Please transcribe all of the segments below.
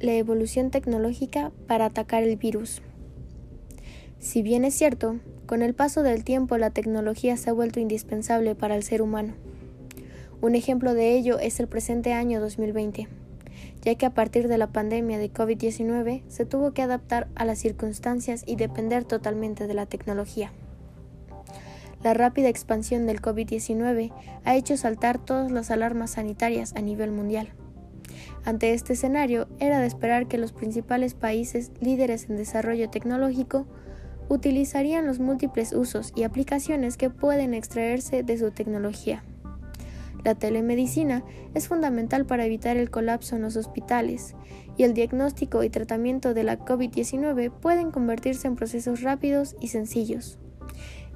la evolución tecnológica para atacar el virus. Si bien es cierto, con el paso del tiempo la tecnología se ha vuelto indispensable para el ser humano. Un ejemplo de ello es el presente año 2020, ya que a partir de la pandemia de COVID-19 se tuvo que adaptar a las circunstancias y depender totalmente de la tecnología. La rápida expansión del COVID-19 ha hecho saltar todas las alarmas sanitarias a nivel mundial. Ante este escenario, era de esperar que los principales países líderes en desarrollo tecnológico utilizarían los múltiples usos y aplicaciones que pueden extraerse de su tecnología. La telemedicina es fundamental para evitar el colapso en los hospitales y el diagnóstico y tratamiento de la COVID-19 pueden convertirse en procesos rápidos y sencillos,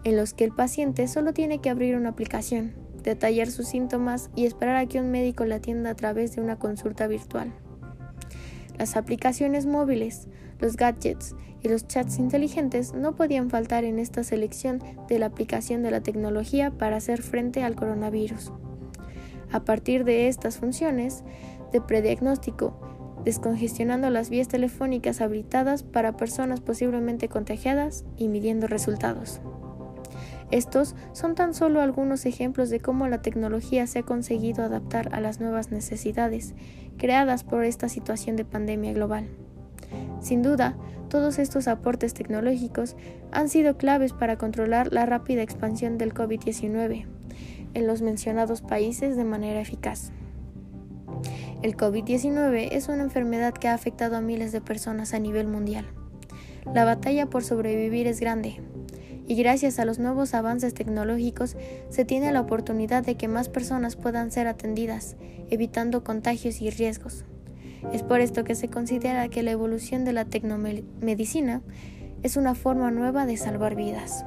en los que el paciente solo tiene que abrir una aplicación, detallar sus síntomas y esperar a que un médico le atienda a través de una consulta virtual. Las aplicaciones móviles, los gadgets y los chats inteligentes no podían faltar en esta selección de la aplicación de la tecnología para hacer frente al coronavirus. A partir de estas funciones de prediagnóstico, descongestionando las vías telefónicas habilitadas para personas posiblemente contagiadas y midiendo resultados. Estos son tan solo algunos ejemplos de cómo la tecnología se ha conseguido adaptar a las nuevas necesidades creadas por esta situación de pandemia global. Sin duda, todos estos aportes tecnológicos han sido claves para controlar la rápida expansión del COVID-19 en los mencionados países de manera eficaz. El COVID-19 es una enfermedad que ha afectado a miles de personas a nivel mundial. La batalla por sobrevivir es grande, y gracias a los nuevos avances tecnológicos se tiene la oportunidad de que más personas puedan ser atendidas, evitando contagios y riesgos. Es por esto que se considera que la evolución de la tecnomedicina es una forma nueva de salvar vidas.